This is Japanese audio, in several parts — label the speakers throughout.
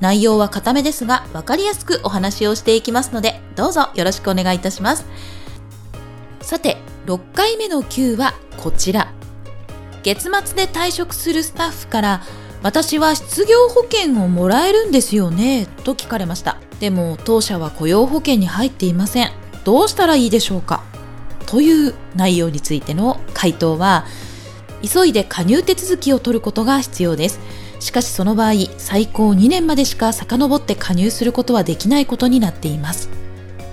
Speaker 1: 内容は固めですが分かりやすくお話をしていきますのでどうぞよろしくお願いいたします。さて6回目の Q はこちら。月末で退職するスタッフから私は失業保険をもらえるんですよねと聞かれました。でも当社は雇用保険に入っていません。どうしたらいいでしょうか？という内容についての回答は急いで加入手続きを取ることが必要です。しかしその場合最高2年までしか遡って加入することはできないことになっています。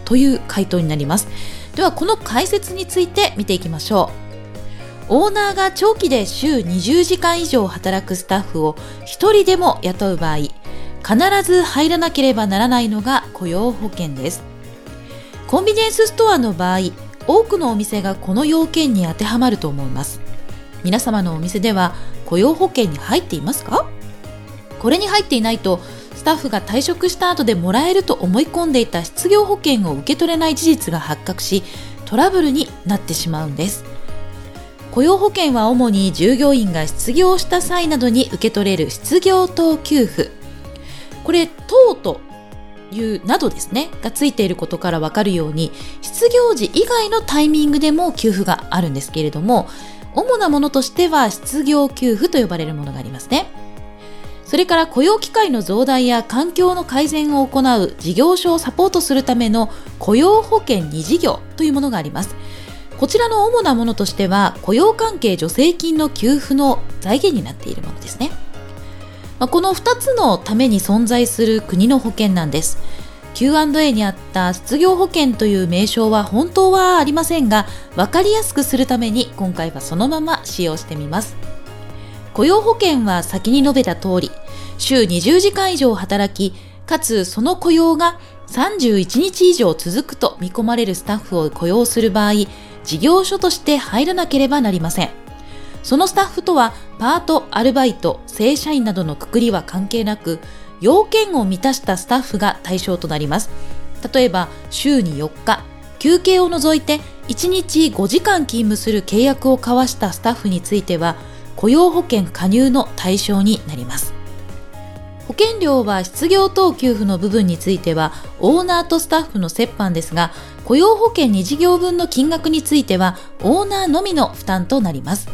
Speaker 1: という回答になります。ではこの解説について見ていきましょう。オーナーが長期で週20時間以上働くスタッフを1人でも雇う場合必ず入らなければならないのが雇用保険です。コンビニエンスストアの場合多くのお店がこの要件に当てはまると思います。皆様のお店では雇用保険に入っていますか？これに入っていないとスタッフが退職した後でもらえると思い込んでいた失業保険を受け取れない事実が発覚しトラブルになってしまうんです。雇用保険は主に従業員が失業した際などに受け取れる失業等給付。これ等というなどですねがついていることからわかるように失業時以外のタイミングでも給付があるんですけれども主なものとしては失業給付と呼ばれるものがありますね。それから雇用機会の増大や環境の改善を行う事業所をサポートするための雇用保険2事業というものがあります。こちらの主なものとしては雇用関係助成金の給付の財源になっているものですね。まこの2つのために存在する国の保険なんです。Q&A にあった失業保険という名称は本当はありませんが分かりやすくするために今回はそのまま使用してみます。雇用保険は先に述べた通り週20時間以上働きかつその雇用が31日以上続くと見込まれるスタッフを雇用する場合事業所として入らなければなりませんそのスタッフとはパート、アルバイト、正社員などのくくりは関係なく要件を満たしたスタッフが対象となります。例えば、週に4日、休憩を除いて1日5時間勤務する契約を交わしたスタッフについては、雇用保険加入の対象になります。保険料は失業等給付の部分についてはオーナーとスタッフの折半ですが雇用保険2事業分の金額についてはオーナーのみの負担となります。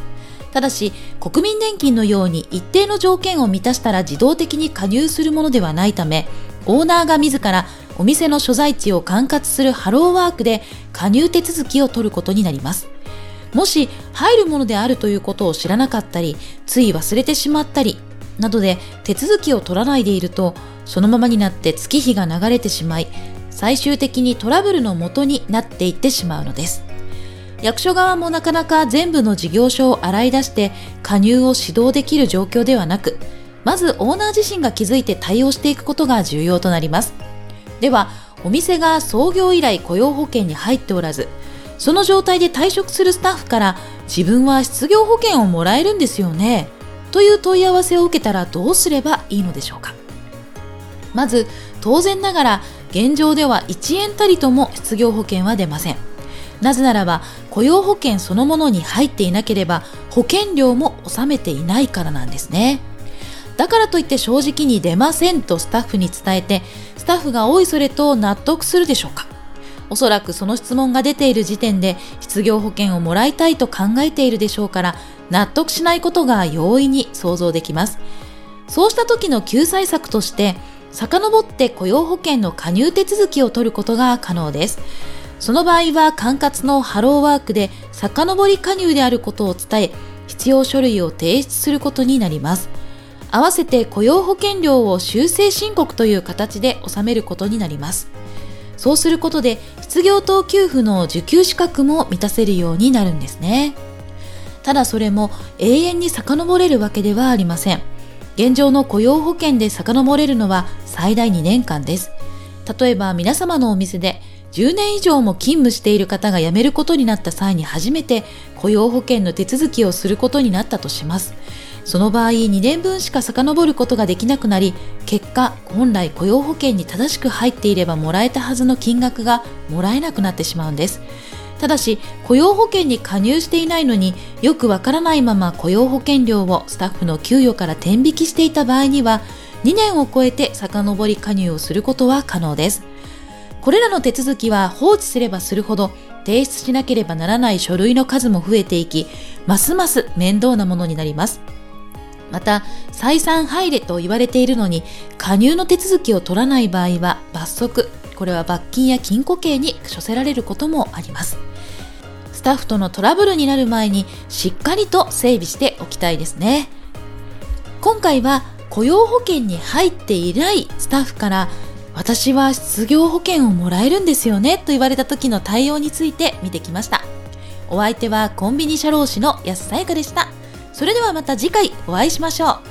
Speaker 1: ただし国民年金のように一定の条件を満たしたら自動的に加入するものではないためオーナーが自らお店の所在地を管轄するハローワークで加入手続きを取ることになります。もし入るものであるということを知らなかったりつい忘れてしまったりなどで手続きを取らないでいるとそのままになって月日が流れてしまい最終的にトラブルの元になっていってしまうのです役所側もなかなか全部の事業所を洗い出して加入を指導できる状況ではなく、まずオーナー自身が気づいて対応していくことが重要となります。では、お店が創業以来雇用保険に入っておらず、その状態で退職するスタッフから自分は失業保険をもらえるんですよねという問い合わせを受けたらどうすればいいのでしょうか。まず当然ながら現状では1円たりとも失業保険は出ません。なぜならば雇用保険そのものに入っていなければ保険料も納めていないからなんですね。だからといって正直に出ませんとスタッフに伝えてスタッフがおいそれと納得するでしょうか。おそらくその質問が出ている時点で失業保険をもらいたいと考えているでしょうから納得しないことが容易に想像できますそうした時の救済策として遡って雇用保険の加入手続きを取ることが可能ですその場合は管轄のハローワークで遡り加入であることを伝え、必要書類を提出することになります。合わせて雇用保険料を修正申告という形で納めることになります。そうすることで失業等給付の受給資格も満たせるようになるんですね。ただそれも永遠に遡れるわけではありません。現状の雇用保険で遡れるのは最大2年間です。例えば皆様のお店で10年以上も勤務している方が辞めることになった際に初めて雇用保険の手続きをすることになったとします。その場合2年分しか遡ることができなくなり結果本来雇用保険に正しく入っていればもらえたはずの金額がもらえなくなってしまうんです。ただし雇用保険に加入していないのによくわからないまま雇用保険料をスタッフの給与から転引きしていた場合には2年を超えて遡り加入をすることは可能です。これらの手続きは放置すればするほど提出しなければならない書類の数も増えていきますます面倒なものになります。また再三入れと言われているのに加入の手続きを取らない場合は罰則これは罰金や禁錮刑に処せられることもあります。スタッフとのトラブルになる前にしっかりと整備しておきたいですね。今回は雇用保険に入っていないスタッフから私は失業保険をもらえるんですよねと言われた時の対応について見てきました。お相手はコンビニ社労士の安さやかでした。それではまた次回お会いしましょう。